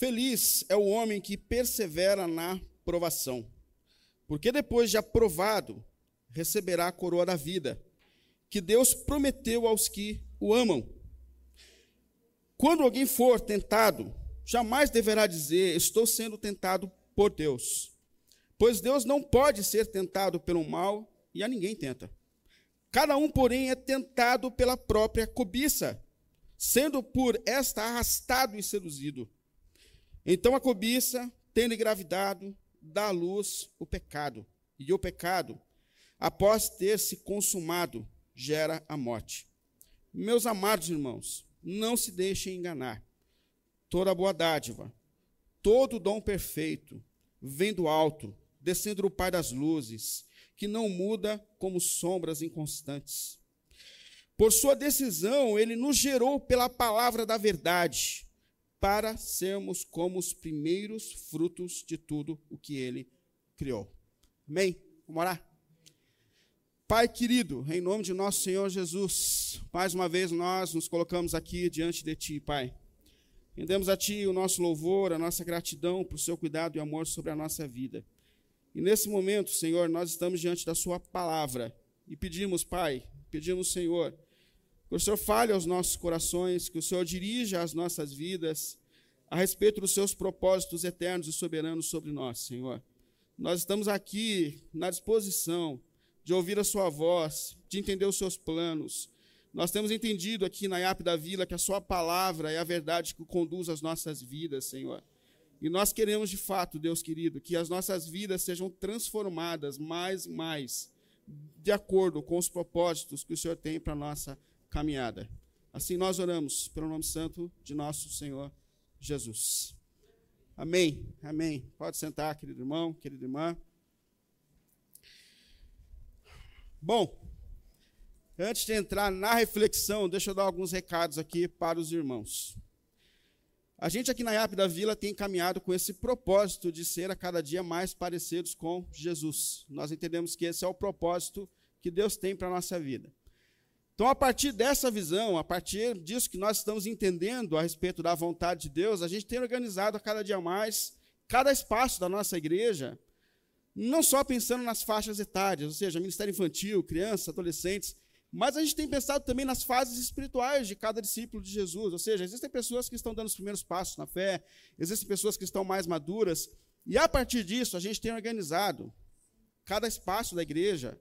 Feliz é o homem que persevera na provação, porque depois de aprovado, receberá a coroa da vida, que Deus prometeu aos que o amam. Quando alguém for tentado, jamais deverá dizer: Estou sendo tentado por Deus. Pois Deus não pode ser tentado pelo mal e a ninguém tenta. Cada um, porém, é tentado pela própria cobiça, sendo por esta arrastado e seduzido. Então a cobiça, tendo engravidado, dá à luz o pecado. E o pecado, após ter se consumado, gera a morte. Meus amados irmãos, não se deixem enganar. Toda boa dádiva, todo dom perfeito, vem do alto, descendo do Pai das luzes, que não muda como sombras inconstantes. Por sua decisão, ele nos gerou pela palavra da verdade, para sermos como os primeiros frutos de tudo o que ele criou. Amém? Vamos orar? Pai querido, em nome de nosso Senhor Jesus, mais uma vez nós nos colocamos aqui diante de Ti, Pai. Rendemos a Ti o nosso louvor, a nossa gratidão por seu cuidado e amor sobre a nossa vida. E nesse momento, Senhor, nós estamos diante da Sua palavra e pedimos, Pai, pedimos, Senhor, que o Senhor fale aos nossos corações, que o Senhor dirija as nossas vidas a respeito dos Seus propósitos eternos e soberanos sobre nós, Senhor. Nós estamos aqui na disposição de ouvir a Sua voz, de entender os Seus planos. Nós temos entendido aqui na IAP da Vila que a Sua palavra é a verdade que conduz as nossas vidas, Senhor. E nós queremos de fato, Deus querido, que as nossas vidas sejam transformadas mais e mais de acordo com os propósitos que o Senhor tem para a nossa caminhada. Assim nós oramos pelo nome santo de nosso Senhor Jesus. Amém. Amém. Pode sentar, querido irmão, querida irmã. Bom, antes de entrar na reflexão, deixa eu dar alguns recados aqui para os irmãos. A gente aqui na IAP da Vila tem caminhado com esse propósito de ser a cada dia mais parecidos com Jesus. Nós entendemos que esse é o propósito que Deus tem para a nossa vida. Então, a partir dessa visão, a partir disso que nós estamos entendendo a respeito da vontade de Deus, a gente tem organizado a cada dia mais cada espaço da nossa igreja não só pensando nas faixas etárias, ou seja, ministério infantil, crianças, adolescentes, mas a gente tem pensado também nas fases espirituais de cada discípulo de Jesus, ou seja, existem pessoas que estão dando os primeiros passos na fé, existem pessoas que estão mais maduras, e a partir disso a gente tem organizado cada espaço da igreja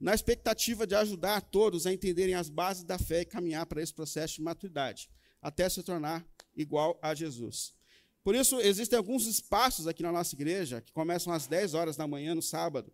na expectativa de ajudar todos a entenderem as bases da fé e caminhar para esse processo de maturidade, até se tornar igual a Jesus. Por isso, existem alguns espaços aqui na nossa igreja que começam às 10 horas da manhã no sábado.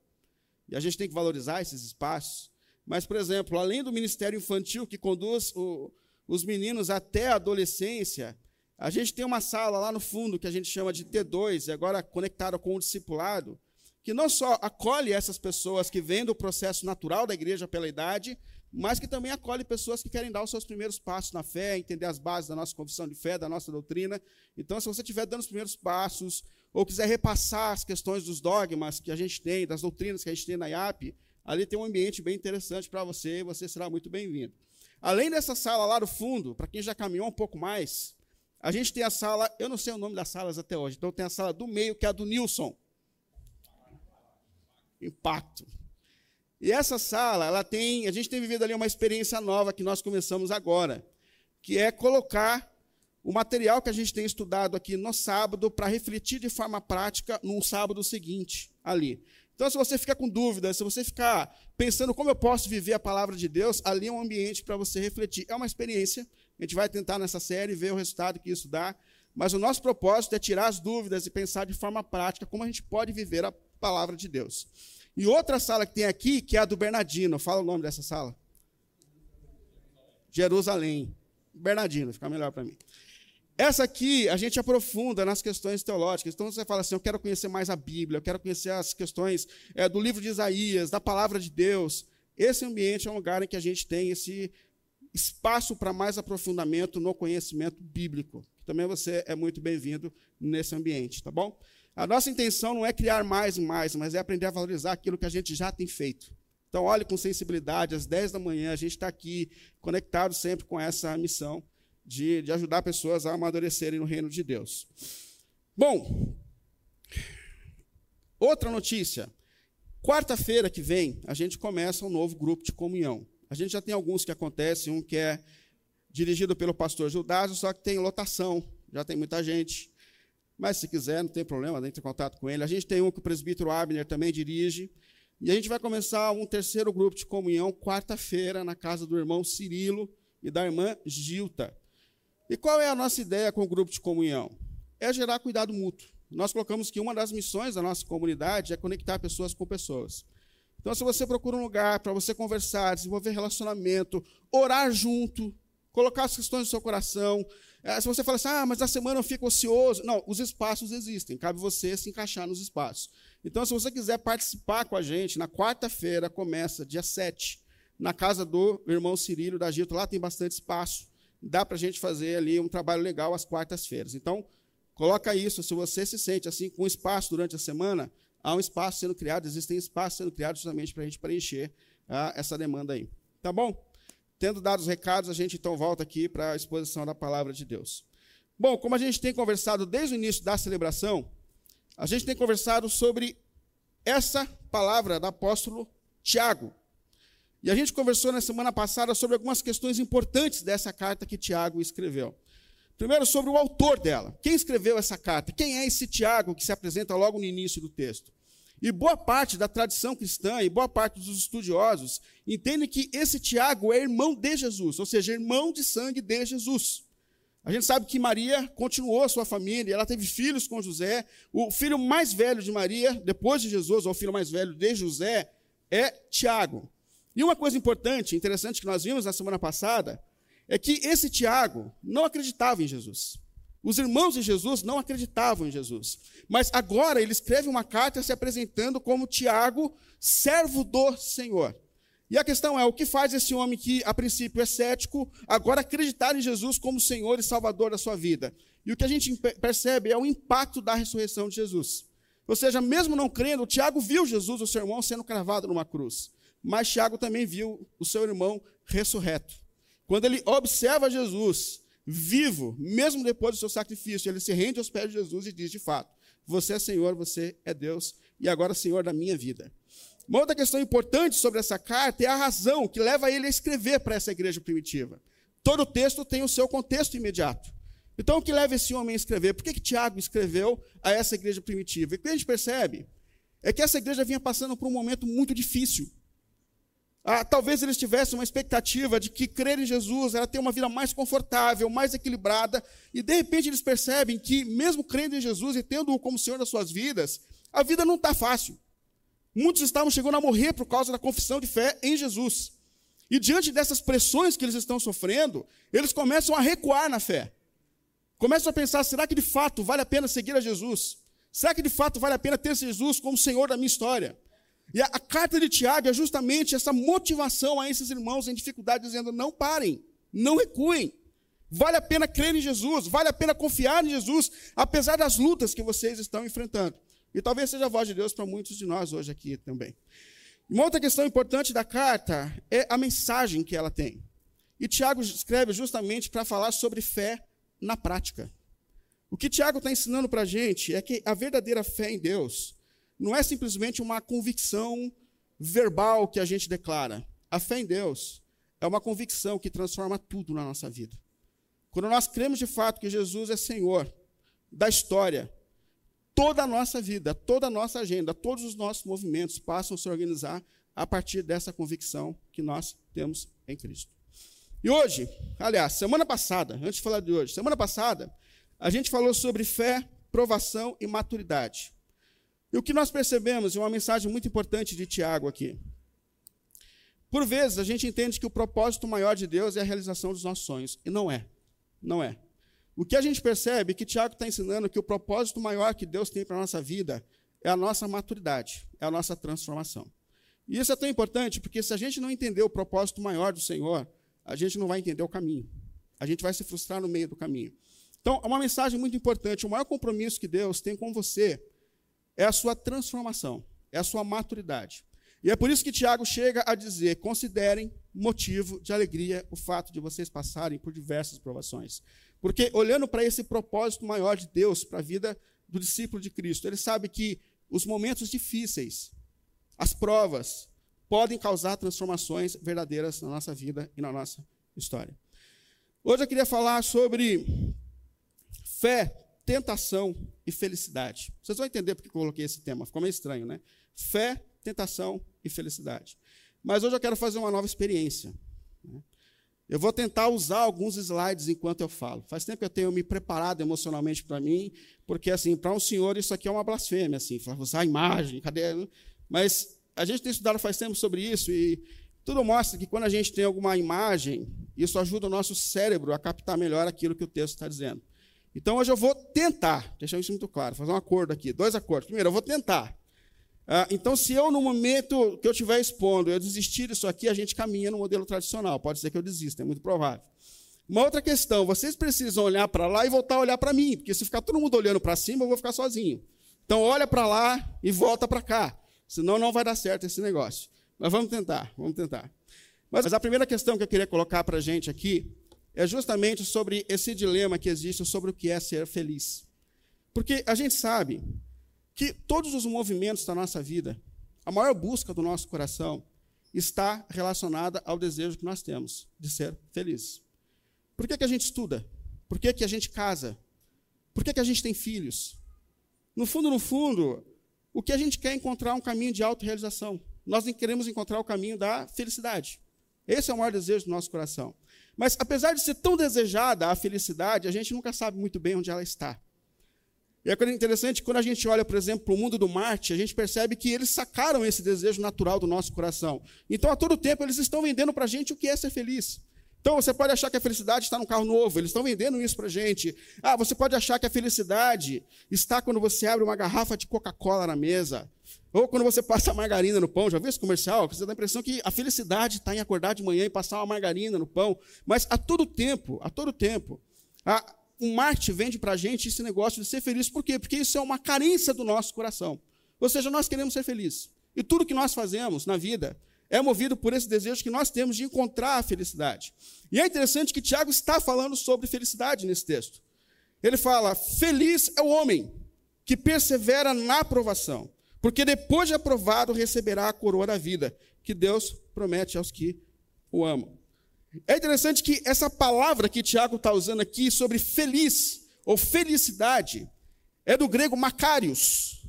E a gente tem que valorizar esses espaços. Mas, por exemplo, além do ministério infantil que conduz o, os meninos até a adolescência, a gente tem uma sala lá no fundo que a gente chama de T2, e agora conectada com o discipulado, que não só acolhe essas pessoas que vêm do processo natural da igreja pela idade, mas que também acolhe pessoas que querem dar os seus primeiros passos na fé, entender as bases da nossa confissão de fé, da nossa doutrina. Então, se você estiver dando os primeiros passos, ou quiser repassar as questões dos dogmas que a gente tem, das doutrinas que a gente tem na IAP, ali tem um ambiente bem interessante para você e você será muito bem-vindo. Além dessa sala lá do fundo, para quem já caminhou um pouco mais, a gente tem a sala, eu não sei o nome das salas até hoje, então tem a sala do meio, que é a do Nilson. Impacto. E essa sala, ela tem, a gente tem vivido ali uma experiência nova que nós começamos agora, que é colocar o material que a gente tem estudado aqui no sábado para refletir de forma prática no sábado seguinte ali. Então, se você ficar com dúvidas, se você ficar pensando como eu posso viver a palavra de Deus, ali é um ambiente para você refletir. É uma experiência. A gente vai tentar nessa série ver o resultado que isso dá. Mas o nosso propósito é tirar as dúvidas e pensar de forma prática como a gente pode viver a palavra de Deus. E outra sala que tem aqui, que é a do Bernardino. Fala o nome dessa sala. Jerusalém. Bernardino, fica melhor para mim. Essa aqui a gente aprofunda nas questões teológicas. Então você fala assim: eu quero conhecer mais a Bíblia, eu quero conhecer as questões é, do livro de Isaías, da palavra de Deus. Esse ambiente é um lugar em que a gente tem esse espaço para mais aprofundamento no conhecimento bíblico. Também você é muito bem-vindo nesse ambiente, tá bom? A nossa intenção não é criar mais e mais, mas é aprender a valorizar aquilo que a gente já tem feito. Então, olhe com sensibilidade, às 10 da manhã, a gente está aqui, conectado sempre com essa missão de, de ajudar pessoas a amadurecerem no reino de Deus. Bom, outra notícia. Quarta-feira que vem, a gente começa um novo grupo de comunhão. A gente já tem alguns que acontecem, um que é dirigido pelo pastor Gildásio, só que tem lotação, já tem muita gente. Mas se quiser, não tem problema, entre em contato com ele. A gente tem um que o presbítero Abner também dirige. E a gente vai começar um terceiro grupo de comunhão quarta-feira na casa do irmão Cirilo e da irmã Gilta. E qual é a nossa ideia com o grupo de comunhão? É gerar cuidado mútuo. Nós colocamos que uma das missões da nossa comunidade é conectar pessoas com pessoas. Então, se você procura um lugar para você conversar, desenvolver relacionamento, orar junto, colocar as questões do seu coração. É, se você fala assim, ah, mas na semana eu fico ocioso. Não, os espaços existem, cabe você se encaixar nos espaços. Então, se você quiser participar com a gente, na quarta-feira começa, dia 7, na casa do irmão Cirilo da Gito, lá tem bastante espaço. Dá para a gente fazer ali um trabalho legal às quartas-feiras. Então, coloca isso, se você se sente assim com espaço durante a semana, há um espaço sendo criado, existem espaços sendo criados justamente para a gente preencher ah, essa demanda aí. Tá bom? Tendo dado os recados, a gente então volta aqui para a exposição da palavra de Deus. Bom, como a gente tem conversado desde o início da celebração, a gente tem conversado sobre essa palavra do apóstolo Tiago. E a gente conversou na semana passada sobre algumas questões importantes dessa carta que Tiago escreveu. Primeiro, sobre o autor dela. Quem escreveu essa carta? Quem é esse Tiago que se apresenta logo no início do texto? E boa parte da tradição cristã e boa parte dos estudiosos entendem que esse Tiago é irmão de Jesus, ou seja, irmão de sangue de Jesus. A gente sabe que Maria continuou sua família, ela teve filhos com José. O filho mais velho de Maria, depois de Jesus, ou o filho mais velho de José, é Tiago. E uma coisa importante, interessante que nós vimos na semana passada, é que esse Tiago não acreditava em Jesus. Os irmãos de Jesus não acreditavam em Jesus. Mas agora ele escreve uma carta se apresentando como Tiago, servo do Senhor. E a questão é: o que faz esse homem que, a princípio, é cético, agora acreditar em Jesus como Senhor e Salvador da sua vida? E o que a gente percebe é o impacto da ressurreição de Jesus. Ou seja, mesmo não crendo, Tiago viu Jesus, o seu irmão, sendo cravado numa cruz. Mas Tiago também viu o seu irmão ressurreto. Quando ele observa Jesus, vivo, mesmo depois do seu sacrifício, ele se rende aos pés de Jesus e diz: de fato, você é Senhor, você é Deus e agora Senhor da minha vida. Uma outra questão importante sobre essa carta é a razão que leva ele a escrever para essa igreja primitiva. Todo texto tem o seu contexto imediato. Então, o que leva esse homem a escrever? Por que, que Tiago escreveu a essa igreja primitiva? E o que a gente percebe é que essa igreja vinha passando por um momento muito difícil. Ah, talvez eles tivessem uma expectativa de que crer em Jesus era ter uma vida mais confortável, mais equilibrada, e de repente eles percebem que, mesmo crendo em Jesus e tendo-o como Senhor das suas vidas, a vida não está fácil. Muitos estavam chegando a morrer por causa da confissão de fé em Jesus. E diante dessas pressões que eles estão sofrendo, eles começam a recuar na fé. Começam a pensar: será que de fato vale a pena seguir a Jesus? Será que de fato vale a pena ter Jesus como Senhor da minha história? E a, a, carta de Tiago é justamente essa motivação a esses irmãos em dificuldade, dizendo: não parem, não recuem. Vale a pena crer em Jesus, vale a pena confiar em Jesus, apesar das lutas que vocês estão enfrentando. E talvez seja a voz de Deus para muitos de nós hoje aqui também. Uma outra questão importante da carta é a mensagem que ela tem. E Tiago escreve justamente para falar sobre fé na prática. O que Tiago está ensinando para a gente é que a verdadeira fé em Deus não é simplesmente uma convicção verbal que a gente declara. A fé em Deus é uma convicção que transforma tudo na nossa vida. Quando nós cremos de fato que Jesus é Senhor da história, toda a nossa vida, toda a nossa agenda, todos os nossos movimentos passam a se organizar a partir dessa convicção que nós temos em Cristo. E hoje, aliás, semana passada, antes de falar de hoje, semana passada, a gente falou sobre fé, provação e maturidade. E o que nós percebemos, e uma mensagem muito importante de Tiago aqui. Por vezes, a gente entende que o propósito maior de Deus é a realização dos nossos sonhos. E não é. Não é. O que a gente percebe é que Tiago está ensinando que o propósito maior que Deus tem para a nossa vida é a nossa maturidade, é a nossa transformação. E isso é tão importante porque se a gente não entender o propósito maior do Senhor, a gente não vai entender o caminho. A gente vai se frustrar no meio do caminho. Então, é uma mensagem muito importante. O maior compromisso que Deus tem com você é a sua transformação, é a sua maturidade. E é por isso que Tiago chega a dizer: considerem motivo de alegria o fato de vocês passarem por diversas provações. Porque olhando para esse propósito maior de Deus para a vida do discípulo de Cristo, ele sabe que os momentos difíceis, as provas, podem causar transformações verdadeiras na nossa vida e na nossa história. Hoje eu queria falar sobre fé, tentação e felicidade. Vocês vão entender porque eu coloquei esse tema, ficou meio estranho, né? Fé, tentação e felicidade. Mas hoje eu quero fazer uma nova experiência. Né? Eu vou tentar usar alguns slides enquanto eu falo. Faz tempo que eu tenho me preparado emocionalmente para mim, porque assim, para um senhor isso aqui é uma blasfêmia, assim, usar imagem, cadê? Mas a gente tem estudado faz tempo sobre isso e tudo mostra que quando a gente tem alguma imagem, isso ajuda o nosso cérebro a captar melhor aquilo que o texto está dizendo. Então hoje eu vou tentar, deixar isso muito claro, fazer um acordo aqui, dois acordos. Primeiro, eu vou tentar. Ah, então, se eu, no momento que eu estiver expondo, eu desistir disso aqui, a gente caminha no modelo tradicional. Pode ser que eu desista, é muito provável. Uma outra questão, vocês precisam olhar para lá e voltar a olhar para mim, porque se ficar todo mundo olhando para cima, eu vou ficar sozinho. Então, olha para lá e volta para cá. Senão, não vai dar certo esse negócio. Mas vamos tentar, vamos tentar. Mas a primeira questão que eu queria colocar para a gente aqui é justamente sobre esse dilema que existe sobre o que é ser feliz. Porque a gente sabe que todos os movimentos da nossa vida, a maior busca do nosso coração, está relacionada ao desejo que nós temos de ser felizes. Por que, que a gente estuda? Por que, que a gente casa? Por que, que a gente tem filhos? No fundo, no fundo, o que a gente quer é encontrar um caminho de autorrealização. Nós queremos encontrar o caminho da felicidade. Esse é o maior desejo do nosso coração. Mas, apesar de ser tão desejada a felicidade, a gente nunca sabe muito bem onde ela está. E é interessante, quando a gente olha, por exemplo, para o mundo do Marte, a gente percebe que eles sacaram esse desejo natural do nosso coração. Então, a todo tempo, eles estão vendendo para a gente o que é ser feliz. Então, você pode achar que a felicidade está no carro novo, eles estão vendendo isso para gente. Ah, você pode achar que a felicidade está quando você abre uma garrafa de Coca-Cola na mesa. Ou quando você passa margarina no pão. Já viu esse comercial? Você dá a impressão que a felicidade está em acordar de manhã e passar uma margarina no pão. Mas a todo tempo, a todo tempo, a, o marketing vende para a gente esse negócio de ser feliz. Por quê? Porque isso é uma carência do nosso coração. Ou seja, nós queremos ser felizes. E tudo que nós fazemos na vida é movido por esse desejo que nós temos de encontrar a felicidade. E é interessante que Tiago está falando sobre felicidade nesse texto. Ele fala: Feliz é o homem que persevera na aprovação, porque depois de aprovado receberá a coroa da vida, que Deus promete aos que o amam. É interessante que essa palavra que Tiago está usando aqui sobre feliz ou felicidade é do grego macarios.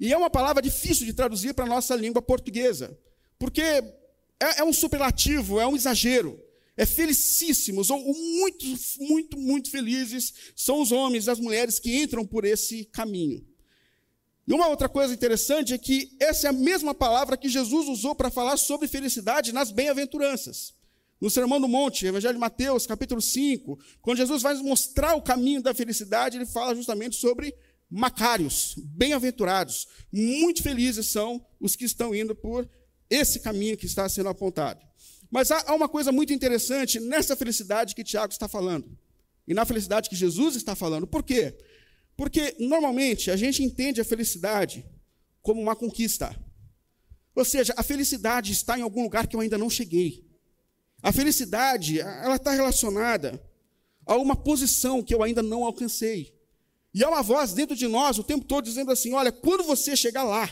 E é uma palavra difícil de traduzir para a nossa língua portuguesa, porque é, é um superlativo, é um exagero. É felicíssimos, ou muito, muito, muito felizes são os homens e as mulheres que entram por esse caminho. E uma outra coisa interessante é que essa é a mesma palavra que Jesus usou para falar sobre felicidade nas bem-aventuranças. No Sermão do Monte, Evangelho de Mateus, capítulo 5, quando Jesus vai mostrar o caminho da felicidade, ele fala justamente sobre macários, bem-aventurados. Muito felizes são os que estão indo por esse caminho que está sendo apontado. Mas há uma coisa muito interessante nessa felicidade que Tiago está falando. E na felicidade que Jesus está falando. Por quê? Porque normalmente a gente entende a felicidade como uma conquista. Ou seja, a felicidade está em algum lugar que eu ainda não cheguei. A felicidade, ela está relacionada a uma posição que eu ainda não alcancei. E há uma voz dentro de nós o tempo todo dizendo assim: olha, quando você chegar lá,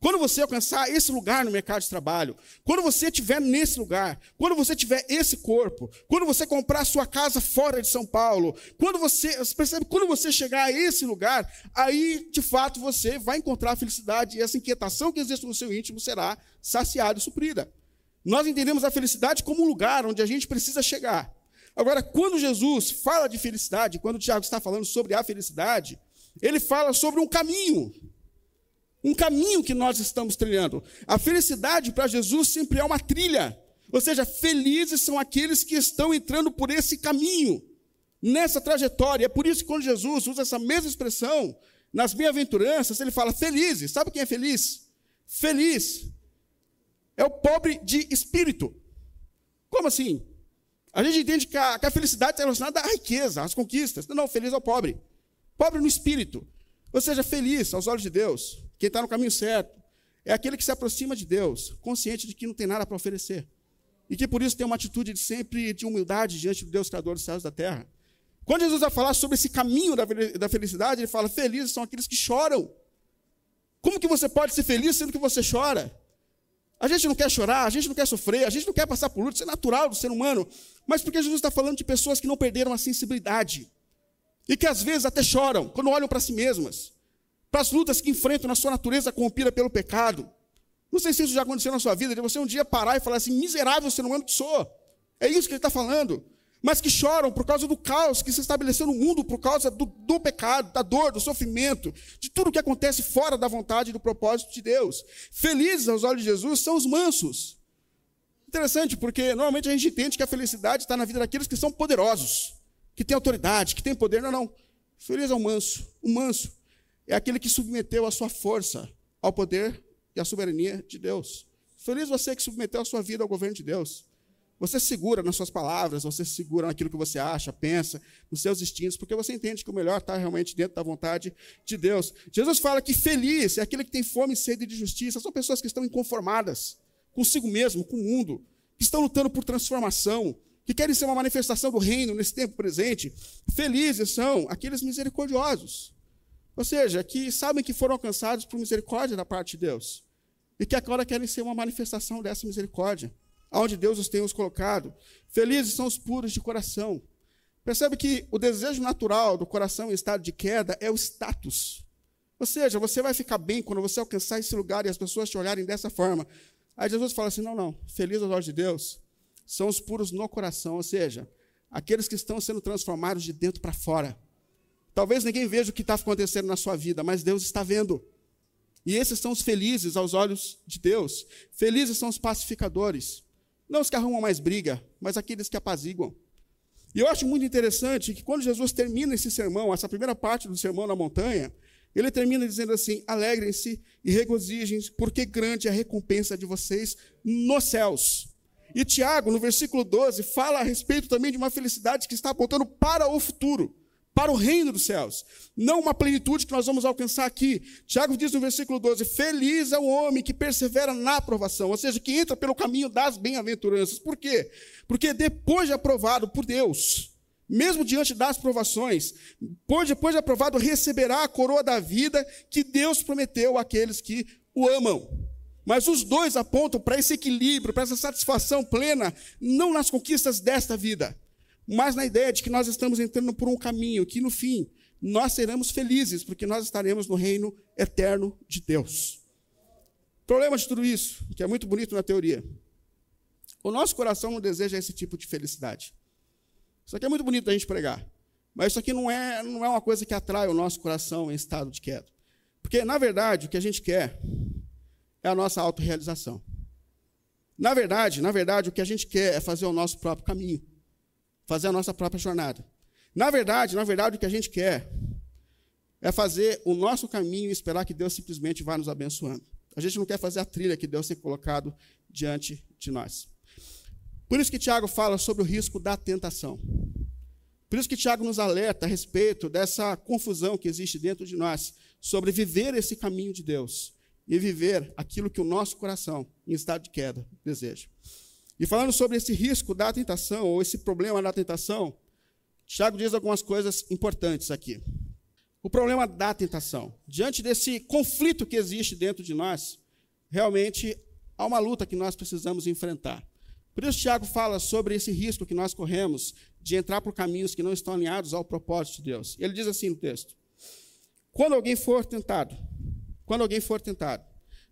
quando você alcançar esse lugar no mercado de trabalho, quando você estiver nesse lugar, quando você tiver esse corpo, quando você comprar sua casa fora de São Paulo, quando você, você percebe, quando você chegar a esse lugar, aí de fato você vai encontrar a felicidade e essa inquietação que existe no seu íntimo será saciada e suprida. Nós entendemos a felicidade como um lugar onde a gente precisa chegar. Agora, quando Jesus fala de felicidade, quando o Tiago está falando sobre a felicidade, ele fala sobre um caminho. Um caminho que nós estamos trilhando. A felicidade para Jesus sempre é uma trilha. Ou seja, felizes são aqueles que estão entrando por esse caminho, nessa trajetória. É por isso que quando Jesus usa essa mesma expressão nas bem-aventuranças, ele fala felizes. Sabe quem é feliz? Feliz é o pobre de espírito. Como assim? A gente entende que a, que a felicidade está relacionada à riqueza, às conquistas. Não, não, feliz é o pobre. Pobre no espírito. Ou seja, feliz aos olhos de Deus. Quem está no caminho certo. É aquele que se aproxima de Deus, consciente de que não tem nada para oferecer. E que por isso tem uma atitude de sempre de humildade diante do Deus Criador dos céus e da terra. Quando Jesus vai falar sobre esse caminho da felicidade, ele fala: felizes são aqueles que choram. Como que você pode ser feliz sendo que você chora? A gente não quer chorar, a gente não quer sofrer, a gente não quer passar por luta, isso é natural do ser humano. Mas porque Jesus está falando de pessoas que não perderam a sensibilidade. E que às vezes até choram quando olham para si mesmas. Para as lutas que enfrentam na sua natureza corrompida pelo pecado. Não sei se isso já aconteceu na sua vida, de você um dia parar e falar assim, miserável ser humano que sou. É isso que ele está falando mas que choram por causa do caos que se estabeleceu no mundo, por causa do, do, pecado, da dor, do sofrimento, de tudo que acontece fora da vontade e do propósito de Deus. Felizes aos olhos de Jesus são os mansos. Interessante, porque normalmente a gente entende que a felicidade está na vida daqueles que são poderosos, que têm autoridade, que têm poder. Não, não. Feliz é o manso. O manso é aquele que submeteu a sua força ao poder e à soberania de Deus. Feliz você que submeteu a sua vida ao governo de Deus. Você segura nas suas palavras, você segura naquilo que você acha, pensa, nos seus instintos, porque você entende que o melhor está realmente dentro da vontade de Deus. Jesus fala que feliz é aquele que tem fome e sede de justiça. São pessoas que estão inconformadas consigo mesmo, com o mundo, que estão lutando por transformação, que querem ser uma manifestação do reino nesse tempo presente. Felizes são aqueles misericordiosos. Ou seja, que sabem que foram alcançados por misericórdia da parte de Deus. E que agora querem ser uma manifestação dessa misericórdia aonde Deus os tem os colocado. Felizes são os puros de coração. Percebe que o desejo natural do coração em estado de queda é o status. Ou seja, você vai ficar bem quando você alcançar esse lugar e as pessoas te olharem dessa forma. Aí Jesus fala assim: não, não, feliz aos olhos de Deus são os puros no coração, ou seja, aqueles que estão sendo transformados de dentro para fora. Talvez ninguém veja o que está acontecendo na sua vida, mas Deus está vendo. E esses são os felizes aos olhos de Deus. Felizes são os pacificadores. Não os que arrumam mais briga, mas aqueles que apaziguam. E eu acho muito interessante que quando Jesus termina esse sermão, essa primeira parte do sermão na montanha, ele termina dizendo assim: alegrem-se e regozijem, porque grande é a recompensa de vocês nos céus. E Tiago, no versículo 12, fala a respeito também de uma felicidade que está apontando para o futuro para o reino dos céus. Não uma plenitude que nós vamos alcançar aqui. Tiago diz no versículo 12: Feliz é o homem que persevera na aprovação, ou seja, que entra pelo caminho das bem-aventuranças. Por quê? Porque depois de aprovado por Deus, mesmo diante das provações, depois de aprovado, receberá a coroa da vida que Deus prometeu àqueles que o amam. Mas os dois apontam para esse equilíbrio, para essa satisfação plena, não nas conquistas desta vida, mas na ideia de que nós estamos entrando por um caminho que, no fim, nós seremos felizes, porque nós estaremos no reino eterno de Deus. Problema de tudo isso, que é muito bonito na teoria, o nosso coração não deseja esse tipo de felicidade. Isso aqui é muito bonito da gente pregar, mas isso aqui não é, não é uma coisa que atrai o nosso coração em estado de queda. Porque, na verdade, o que a gente quer é a nossa autorrealização. Na verdade, na verdade, o que a gente quer é fazer o nosso próprio caminho fazer a nossa própria jornada. Na verdade, na verdade, o que a gente quer é fazer o nosso caminho e esperar que Deus simplesmente vá nos abençoando. A gente não quer fazer a trilha que Deus tem colocado diante de nós. Por isso que Tiago fala sobre o risco da tentação. Por isso que Tiago nos alerta a respeito dessa confusão que existe dentro de nós sobre viver esse caminho de Deus e viver aquilo que o nosso coração, em estado de queda, deseja. E falando sobre esse risco da tentação, ou esse problema da tentação, Tiago diz algumas coisas importantes aqui. O problema da tentação. Diante desse conflito que existe dentro de nós, realmente há uma luta que nós precisamos enfrentar. Por isso, Tiago fala sobre esse risco que nós corremos de entrar por caminhos que não estão alinhados ao propósito de Deus. Ele diz assim no texto: Quando alguém for tentado, quando alguém for tentado,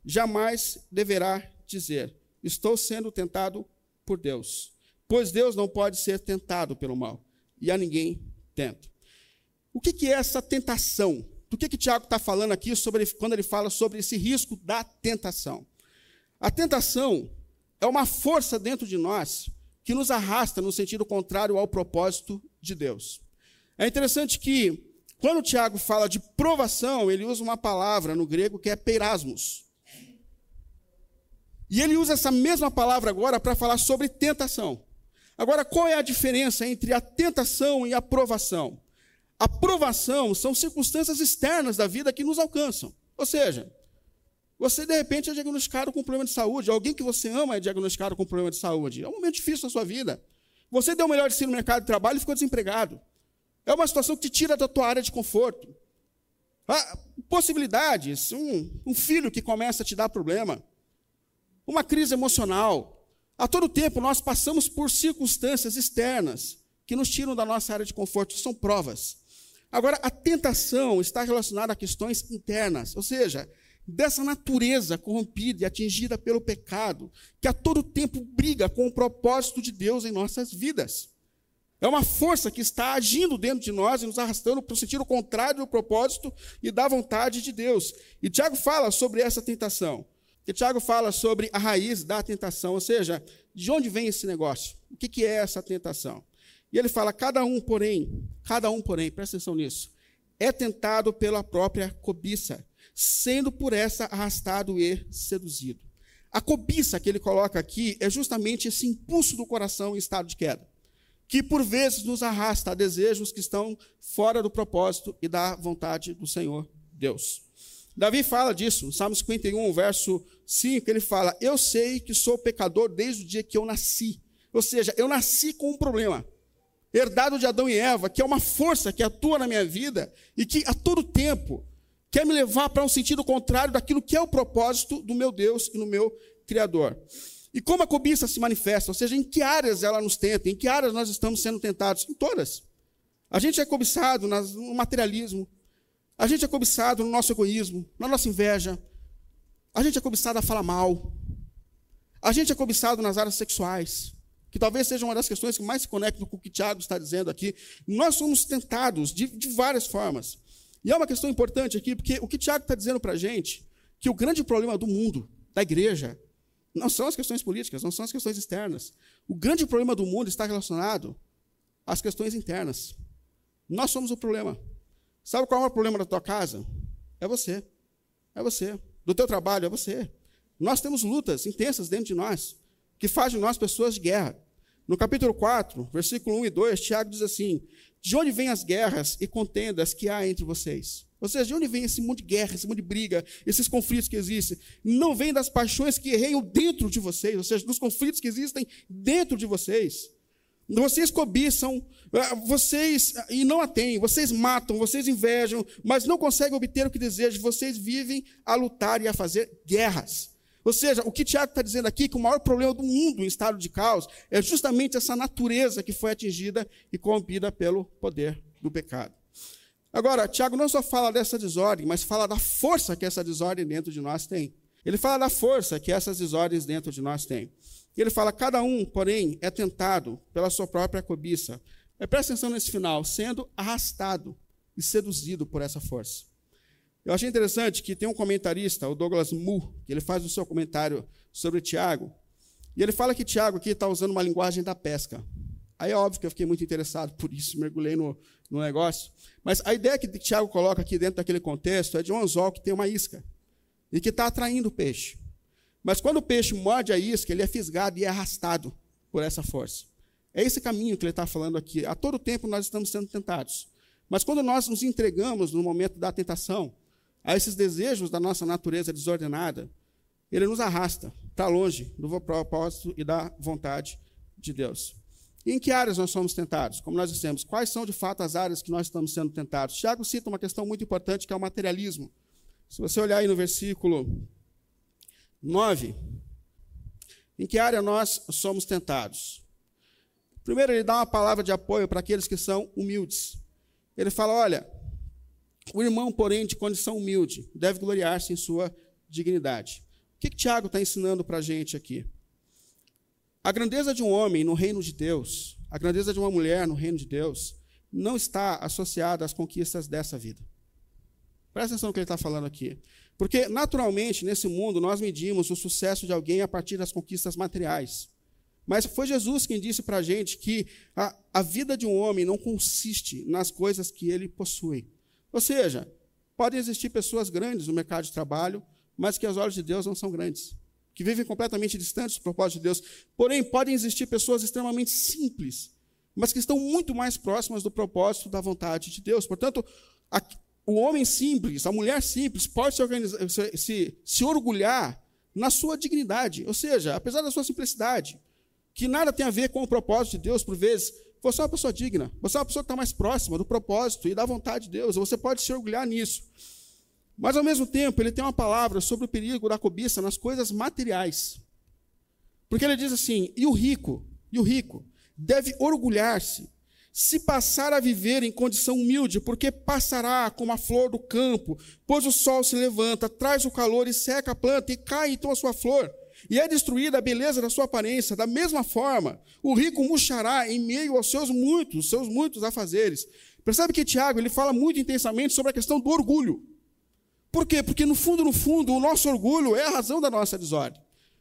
jamais deverá dizer: Estou sendo tentado por Deus. Pois Deus não pode ser tentado pelo mal, e a ninguém tenta. O que, que é essa tentação? Do que, que Tiago está falando aqui sobre, quando ele fala sobre esse risco da tentação? A tentação é uma força dentro de nós que nos arrasta no sentido contrário ao propósito de Deus. É interessante que, quando Tiago fala de provação, ele usa uma palavra no grego que é peirasmos. E ele usa essa mesma palavra agora para falar sobre tentação. Agora, qual é a diferença entre a tentação e a provação? A provação são circunstâncias externas da vida que nos alcançam. Ou seja, você de repente é diagnosticado com um problema de saúde, alguém que você ama é diagnosticado com um problema de saúde. É um momento difícil na sua vida. Você deu o melhor de si no mercado de trabalho e ficou desempregado. É uma situação que te tira da tua área de conforto. Ah, possibilidades, um, um filho que começa a te dar problema, uma crise emocional. A todo tempo nós passamos por circunstâncias externas que nos tiram da nossa área de conforto, são provas. Agora, a tentação está relacionada a questões internas, ou seja, dessa natureza corrompida e atingida pelo pecado, que a todo tempo briga com o propósito de Deus em nossas vidas. É uma força que está agindo dentro de nós e nos arrastando para o sentido contrário do propósito e da vontade de Deus. E Tiago fala sobre essa tentação. E Tiago fala sobre a raiz da tentação, ou seja, de onde vem esse negócio? O que é essa tentação? E ele fala: cada um, porém, cada um, porém, presta atenção nisso, é tentado pela própria cobiça, sendo por essa arrastado e seduzido. A cobiça que ele coloca aqui é justamente esse impulso do coração em estado de queda, que por vezes nos arrasta a desejos que estão fora do propósito e da vontade do Senhor Deus. Davi fala disso, no Salmo 51, verso 5, ele fala: Eu sei que sou pecador desde o dia que eu nasci. Ou seja, eu nasci com um problema herdado de Adão e Eva, que é uma força que atua na minha vida e que a todo tempo quer me levar para um sentido contrário daquilo que é o propósito do meu Deus e no meu Criador. E como a cobiça se manifesta, ou seja, em que áreas ela nos tenta, em que áreas nós estamos sendo tentados? Em todas. A gente é cobiçado no materialismo, a gente é cobiçado no nosso egoísmo, na nossa inveja, a gente é cobiçado a falar mal, a gente é cobiçado nas áreas sexuais, que talvez seja uma das questões que mais se conectam com o que Tiago está dizendo aqui. Nós somos tentados de, de várias formas. E é uma questão importante aqui, porque o que Tiago está dizendo para a gente, que o grande problema do mundo, da igreja, não são as questões políticas, não são as questões externas. O grande problema do mundo está relacionado às questões internas. Nós somos o problema. Sabe qual é o problema da tua casa? É você. É você. Do teu trabalho, é você. Nós temos lutas intensas dentro de nós que faz de nós pessoas de guerra. No capítulo 4, versículo 1 e 2, Tiago diz assim: De onde vêm as guerras e contendas que há entre vocês? Ou seja, de onde vem esse monte de guerra, esse monte de briga, esses conflitos que existem? Não vem das paixões que reiam dentro de vocês, ou seja, dos conflitos que existem dentro de vocês. Vocês cobiçam, ah, vocês e não a têm, vocês matam, vocês invejam, mas não conseguem obter o que desejam, vocês vivem a lutar e a fazer guerras. Ou seja, o que Tiago está dizendo aqui, que o maior problema do mundo em estado de caos, é justamente essa natureza que foi atingida e corrompida pelo poder do pecado. Agora, Tiago não só fala dessa desordem, mas fala da força que essa desordem dentro de nós tem. Ele fala da força que essas desordens dentro de nós têm. E ele fala: cada um, porém, é tentado pela sua própria cobiça. Mas presta atenção nesse final, sendo arrastado e seduzido por essa força. Eu achei interessante que tem um comentarista, o Douglas Mu, que ele faz o seu comentário sobre Tiago, e ele fala que Tiago aqui está usando uma linguagem da pesca. Aí é óbvio que eu fiquei muito interessado por isso, mergulhei no, no negócio. Mas a ideia que Tiago coloca aqui dentro daquele contexto é de um anzol que tem uma isca e que está atraindo o peixe. Mas quando o peixe morde a isca, ele é fisgado e é arrastado por essa força. É esse caminho que ele está falando aqui. A todo tempo nós estamos sendo tentados. Mas quando nós nos entregamos no momento da tentação, a esses desejos da nossa natureza desordenada, ele nos arrasta para longe do propósito e da vontade de Deus. E em que áreas nós somos tentados? Como nós dissemos, quais são de fato as áreas que nós estamos sendo tentados? Tiago cita uma questão muito importante que é o materialismo. Se você olhar aí no versículo 9, em que área nós somos tentados? Primeiro, ele dá uma palavra de apoio para aqueles que são humildes. Ele fala: olha, o irmão, porém, de condição humilde, deve gloriar-se em sua dignidade. O que, que Tiago está ensinando para a gente aqui? A grandeza de um homem no reino de Deus, a grandeza de uma mulher no reino de Deus, não está associada às conquistas dessa vida. Presta atenção no que ele está falando aqui. Porque, naturalmente, nesse mundo, nós medimos o sucesso de alguém a partir das conquistas materiais. Mas foi Jesus quem disse para a gente que a, a vida de um homem não consiste nas coisas que ele possui, ou seja, podem existir pessoas grandes no mercado de trabalho, mas que aos olhos de Deus não são grandes, que vivem completamente distantes do propósito de Deus. Porém, podem existir pessoas extremamente simples, mas que estão muito mais próximas do propósito da vontade de Deus. Portanto, a, o homem simples, a mulher simples, pode se, se, se orgulhar na sua dignidade, ou seja, apesar da sua simplicidade, que nada tem a ver com o propósito de Deus, por vezes, Você é uma pessoa digna. Você é uma pessoa que está mais próxima do propósito e da vontade de Deus. Você pode se orgulhar nisso. Mas, ao mesmo tempo, ele tem uma palavra sobre o perigo da cobiça nas coisas materiais. Porque ele diz assim: e o rico, e o rico, deve orgulhar-se se passar a viver em condição humilde, porque passará como a flor do campo, pois o sol se levanta, traz o calor e seca a planta, e cai então a sua flor, e é destruída a beleza da sua aparência. Da mesma forma, o rico murchará em meio aos seus muitos, seus muitos afazeres. Percebe que Tiago ele fala muito intensamente sobre a questão do orgulho. Por quê? Porque no fundo, no fundo, o nosso orgulho é a razão da nossa desordem.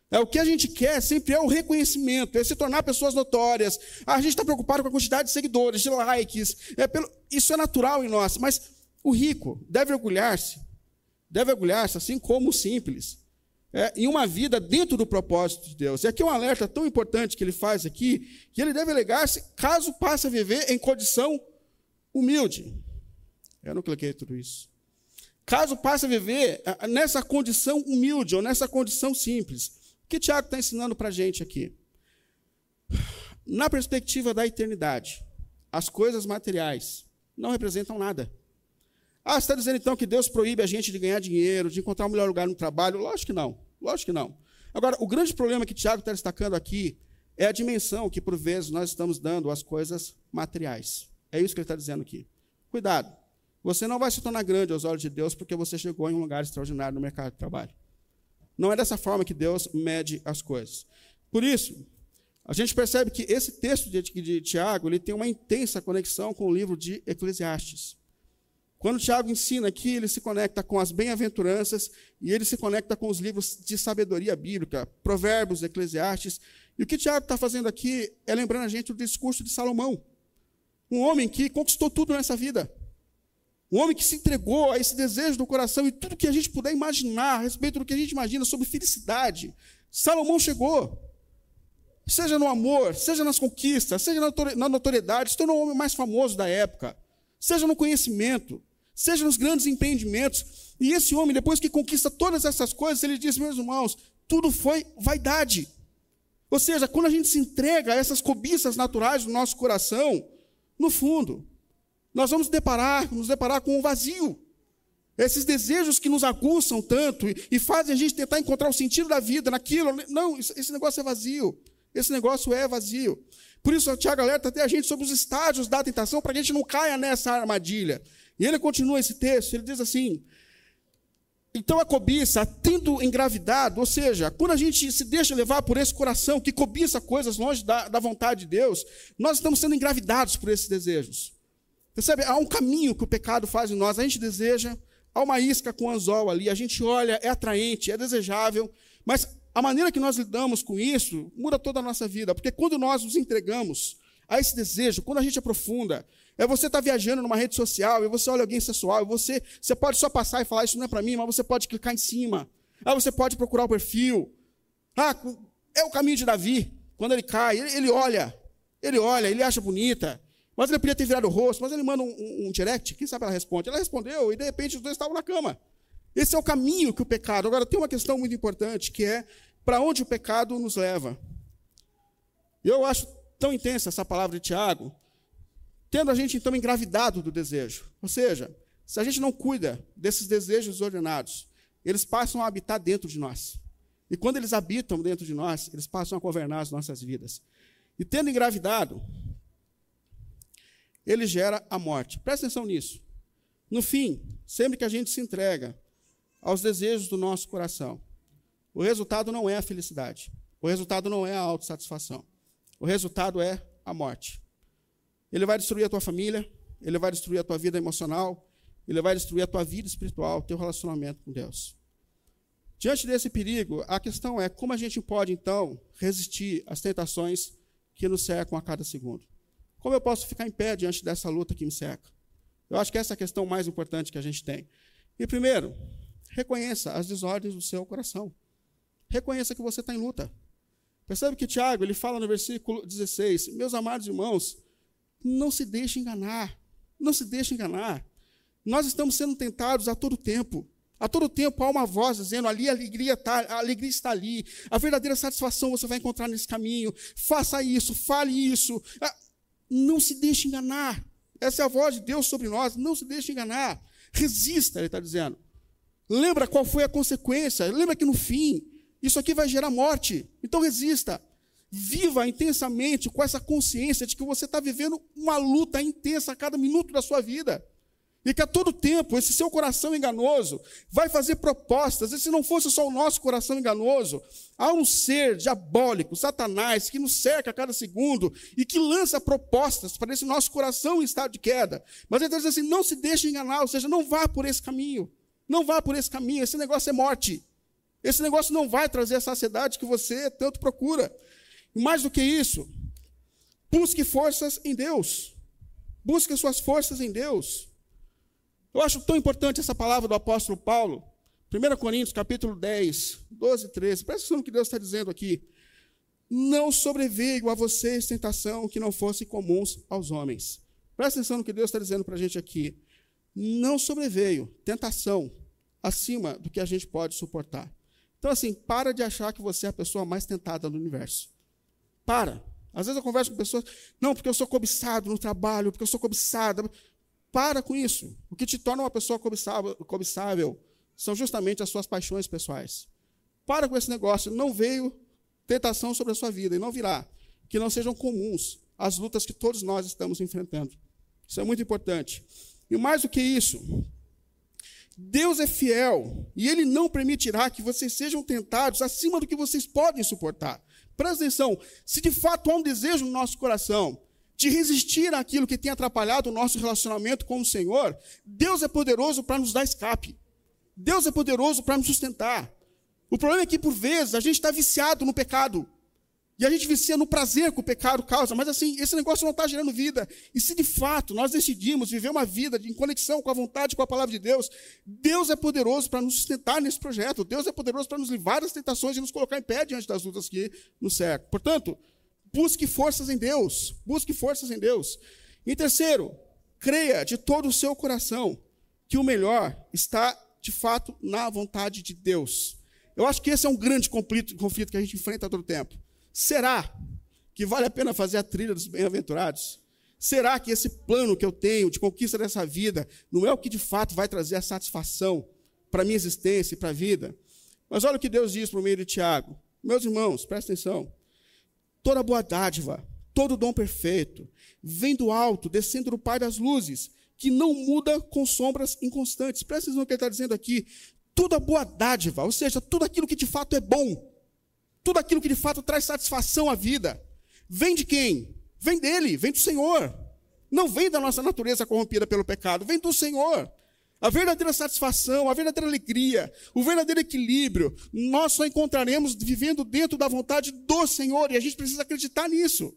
É, o que a gente quer sempre é o reconhecimento, é se tornar pessoas notórias. a gente está preocupado com a quantidade de seguidores, de likes. É pelo, isso é natural em nós, mas o rico deve orgulhar-se, deve orgulhar-se, assim como o simples, é, em uma vida dentro do propósito de Deus. E aqui é um alerta tão importante que ele faz aqui, que ele deve alegar-se caso passe a viver em condição humilde. Eu não cliquei tudo isso. Caso passe a viver é, nessa condição humilde ou nessa condição simples. O que Tiago está ensinando para a gente aqui? Na perspectiva da eternidade, as coisas materiais não representam nada. Ah, você está dizendo então que Deus proíbe a gente de ganhar dinheiro, de encontrar um melhor lugar no trabalho? Lógico que não. Lógico que não. Agora, o grande problema que Tiago está destacando aqui é a dimensão que, por vezes, nós estamos dando às coisas materiais. É isso que ele está dizendo aqui. Cuidado. Você não vai se tornar grande aos olhos de Deus porque você chegou em um lugar extraordinário no mercado de trabalho. Não é dessa forma que Deus mede as coisas. Por isso, a gente percebe que esse texto de, de Tiago ele tem uma intensa conexão com o livro de Eclesiastes. Quando Tiago ensina aqui, ele se conecta com as bem-aventuranças e ele se conecta com os livros de sabedoria bíblica, Provérbios, Eclesiastes. E o que Tiago está fazendo aqui é lembrando a gente o discurso de Salomão. Um homem que conquistou tudo nessa vida. Um homem que se entregou a esse desejo do coração e tudo que a gente puder imaginar a respeito do que a gente imagina sobre felicidade. Salomão chegou. Seja no amor, seja nas conquistas, seja na notoriedade, se tornou o homem mais famoso da época. Seja no conhecimento, seja nos grandes empreendimentos. E esse homem, depois que conquista todas essas coisas, ele diz, meus irmãos, tudo foi vaidade. Ou seja, quando a gente se entrega a essas cobiças naturais do nosso coração, no fundo, nós vamos deparar, nos deparar com um vazio. Esses desejos que nos aguçam tanto e, e, fazem a gente tentar encontrar o sentido da vida naquilo. Não, esse negócio é vazio. Esse negócio é vazio. Por isso, o Tiago alerta até a gente sobre os estágios da tentação, para que a gente não caia nessa armadilha. E ele continua esse texto, ele diz assim: então a cobiça, tendo engravidado, ou seja, quando a gente se deixa levar por esse coração que cobiça coisas longe da, da vontade de Deus, nós estamos sendo engravidados por esses desejos. Percebe? Há um caminho que o pecado faz em nós. A gente deseja, há uma isca com anzol ali, a gente olha, é atraente, é desejável, mas a maneira que nós lidamos com isso muda toda a nossa vida, porque quando nós nos entregamos a esse desejo, quando a gente aprofunda, é você estar tá viajando numa rede social e você olha alguém sensual, e você, você pode só passar e falar, isso não é para mim, mas você pode clicar em cima. Ah, você pode procurar o perfil. Ah, é o caminho de Davi. Quando ele cai, ele, ele olha, ele olha, ele acha bonita. Mas ele podia ter virado o rosto, mas ele manda um, um, um, direct, quem sabe ela responde. Ela respondeu e de repente os dois estavam na cama. Esse é o caminho que o pecado. Agora tem uma questão muito importante que é para onde o pecado nos leva. Eu acho tão intensa essa palavra de Tiago, tendo a gente então engravidado do desejo. Ou seja, se a gente não cuida desses desejos ordenados, eles passam a habitar dentro de nós. E quando eles habitam dentro de nós, eles passam a governar as nossas vidas. E tendo engravidado, ele gera a morte. Presta atenção nisso. No fim, sempre que a gente se entrega aos desejos do nosso coração, o resultado não é a felicidade. O resultado não é a autossatisfação. O resultado é a morte. Ele vai destruir a tua família, ele vai destruir a tua vida emocional, ele vai destruir a tua vida espiritual, teu relacionamento com Deus. Diante desse perigo, a questão é como a gente pode, então, resistir às tentações que nos cercam a cada segundo. Como eu posso ficar em pé diante dessa luta que me cerca? Eu acho que essa é a questão mais importante que a gente tem. E primeiro, reconheça as desordens do seu coração. Reconheça que você está em luta. Percebe que Tiago, ele fala no versículo 16: Meus amados irmãos, não se deixe enganar. Não se deixe enganar. Nós estamos sendo tentados a todo tempo. A todo tempo há uma voz dizendo: ali a alegria, tá, a alegria está ali, a verdadeira satisfação você vai encontrar nesse caminho. Faça isso, fale isso. Ah, Não se deixe enganar. Essa é a voz de Deus sobre nós. Não se deixe enganar. Resista, ele está dizendo. Lembra qual foi a consequência. Lembra que no fim, isso aqui vai gerar morte. Então resista. Viva intensamente com essa consciência de que você está vivendo uma luta intensa a cada minuto da sua vida. E que a todo tempo esse seu coração enganoso vai fazer propostas. E se não fosse só o nosso coração enganoso, há um ser diabólico, Satanás, que nos cerca a cada segundo e que lança propostas para esse nosso coração em estado de queda. Mas ele dizendo assim: não se deixe enganar, ou seja, não vá por esse caminho. Não vá por esse caminho, esse negócio é morte. Esse negócio não vai trazer a saciedade que você tanto procura. Mais do que isso, busque forças em Deus. Busque suas forças em Deus. Eu acho tão importante essa palavra do apóstolo Paulo. 1 Coríntios, capítulo 10, 12 e 13. Presta atenção no que Deus está dizendo aqui. Não sobreveio a vocês tentação que não fosse comuns aos homens. Presta atenção no que Deus está dizendo para a gente aqui. Não sobreveio tentação acima do que a gente pode suportar. Então, assim, para de achar que você é a pessoa mais tentada do universo. Para. Às vezes eu converso com pessoas, não, porque eu sou cobiçado no trabalho, porque eu sou cobiçada. Para com isso. O que te torna uma pessoa cobiçável, cobiçável são justamente as suas paixões pessoais. Para com esse negócio. Não veio tentação sobre a sua vida e não virá. Que não sejam comuns as lutas que todos nós estamos enfrentando. Isso é muito importante. E mais do que isso, Deus é fiel e Ele não permitirá que vocês sejam tentados acima do que vocês podem suportar. Presta atenção: se de fato há um desejo no nosso coração de resistir àquilo que tem atrapalhado o nosso relacionamento com o Senhor, Deus é poderoso para nos dar escape. Deus é poderoso para nos sustentar. O problema é que, por vezes, a gente está viciado no pecado. E a gente vicia no prazer que o pecado causa, mas assim, esse negócio não está gerando vida. E se de fato nós decidimos viver uma vida em conexão com a vontade, com a palavra de Deus, Deus é poderoso para nos sustentar nesse projeto. Deus é poderoso para nos livrar das tentações e nos colocar em pé diante das lutas que nos cercam. Portanto, Busque forças em Deus. Busque forças em Deus. E terceiro, creia de todo o seu coração que o melhor está, de fato, na vontade de Deus. Eu acho que esse é um grande conflito, conflito que a gente enfrenta todo o tempo. Será que vale a pena fazer a trilha dos bem-aventurados? Será que esse plano que eu tenho de conquista dessa vida não é o que de fato vai trazer a satisfação para a minha existência e para a vida? Mas olha o que Deus diz por meio de Tiago. Meus irmãos, prestem atenção. Toda boa dádiva, todo dom perfeito, vem do alto, descendo do Pai das luzes, que não muda com sombras inconstantes. Presta atenção no que ele está dizendo aqui. Toda boa dádiva, ou seja, tudo aquilo que de fato é bom, tudo aquilo que de fato traz satisfação à vida, vem de quem? Vem dele, vem do Senhor. Não vem da nossa natureza corrompida pelo pecado, vem do Senhor. A verdadeira satisfação, a verdadeira alegria, o verdadeiro equilíbrio, nós só encontraremos vivendo dentro da vontade do Senhor, e a gente precisa acreditar nisso.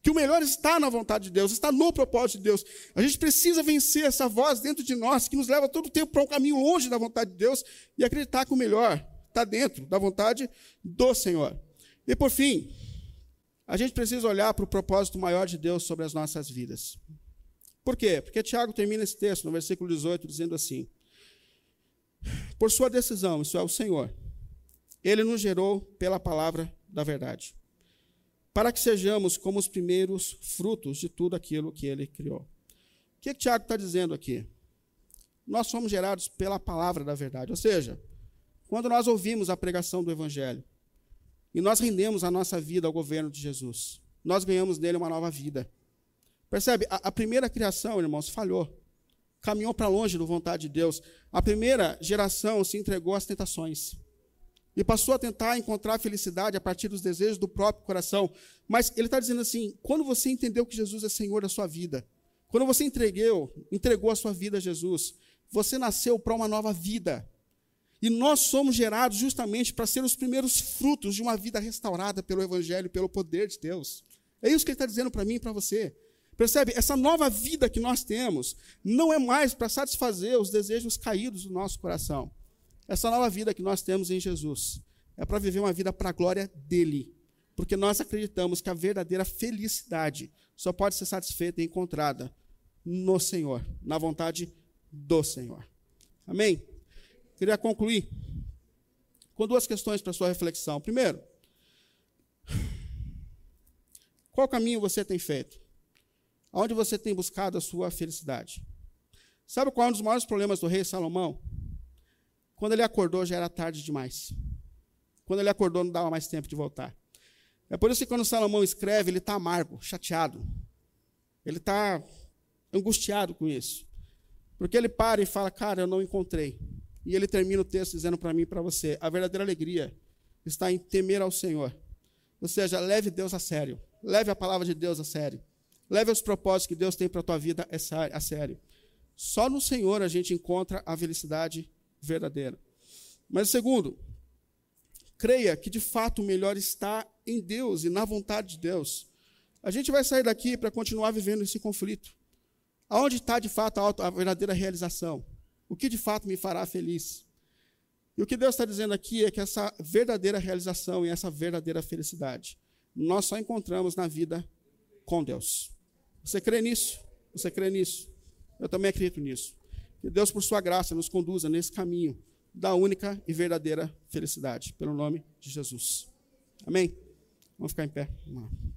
Que o melhor está na vontade de Deus, está no propósito de Deus. A gente precisa vencer essa voz dentro de nós, que nos leva todo o tempo para um caminho longe da vontade de Deus, e acreditar que o melhor está dentro da vontade do Senhor. E por fim, a gente precisa olhar para o propósito maior de Deus sobre as nossas vidas. Por quê? Porque Tiago termina esse texto, no versículo 18, dizendo assim: Por sua decisão, isso é o Senhor, ele nos gerou pela palavra da verdade, para que sejamos como os primeiros frutos de tudo aquilo que ele criou. O que, que Tiago está dizendo aqui? Nós somos gerados pela palavra da verdade, ou seja, quando nós ouvimos a pregação do Evangelho e nós rendemos a nossa vida ao governo de Jesus, nós ganhamos nele uma nova vida. Percebe? A, a primeira criação, irmãos, falhou. Caminhou para longe da vontade de Deus. A primeira geração se entregou às tentações. E passou a tentar encontrar felicidade a partir dos desejos do próprio coração. Mas ele está dizendo assim: quando você entendeu que Jesus é Senhor da sua vida, quando você entregou, entregou a sua vida a Jesus, você nasceu para uma nova vida. E nós somos gerados justamente para ser os primeiros frutos de uma vida restaurada pelo Evangelho, pelo poder de Deus. É isso que ele está dizendo para mim e para você. Percebe? Essa nova vida que nós temos não é mais para satisfazer os desejos caídos do nosso coração. Essa nova vida que nós temos em Jesus é para viver uma vida para a glória dele. Porque nós acreditamos que a verdadeira felicidade só pode ser satisfeita e encontrada no Senhor, na vontade do Senhor. Amém? Queria concluir com duas questões para sua reflexão. Primeiro, qual caminho você tem feito? Aonde você tem buscado a sua felicidade? Sabe qual é um dos maiores problemas do rei Salomão? Quando ele acordou já era tarde demais. Quando ele acordou não dava mais tempo de voltar. É por isso que quando Salomão escreve, ele está amargo, chateado. Ele está angustiado com isso. Porque ele para e fala, cara, eu não encontrei. E ele termina o texto dizendo para mim e para você: a verdadeira alegria está em temer ao Senhor. Ou seja, leve Deus a sério. Leve a palavra de Deus a sério. Leve os propósitos que Deus tem para a tua vida a sério. Só no Senhor a gente encontra a felicidade verdadeira. Mas segundo, creia que de fato o melhor está em Deus e na vontade de Deus. A gente vai sair daqui para continuar vivendo esse conflito. Aonde está de fato a, verdadeira realização? O que de fato me fará feliz? E o que Deus está dizendo aqui é que essa verdadeira realização e essa verdadeira felicidade nós só encontramos na vida com Deus. Você crê nisso? Você crê nisso? Eu também acredito nisso. Que Deus, por sua graça, nos conduza nesse caminho da única e verdadeira felicidade, pelo nome de Jesus. Amém? Vamos ficar em pé. Vamos lá.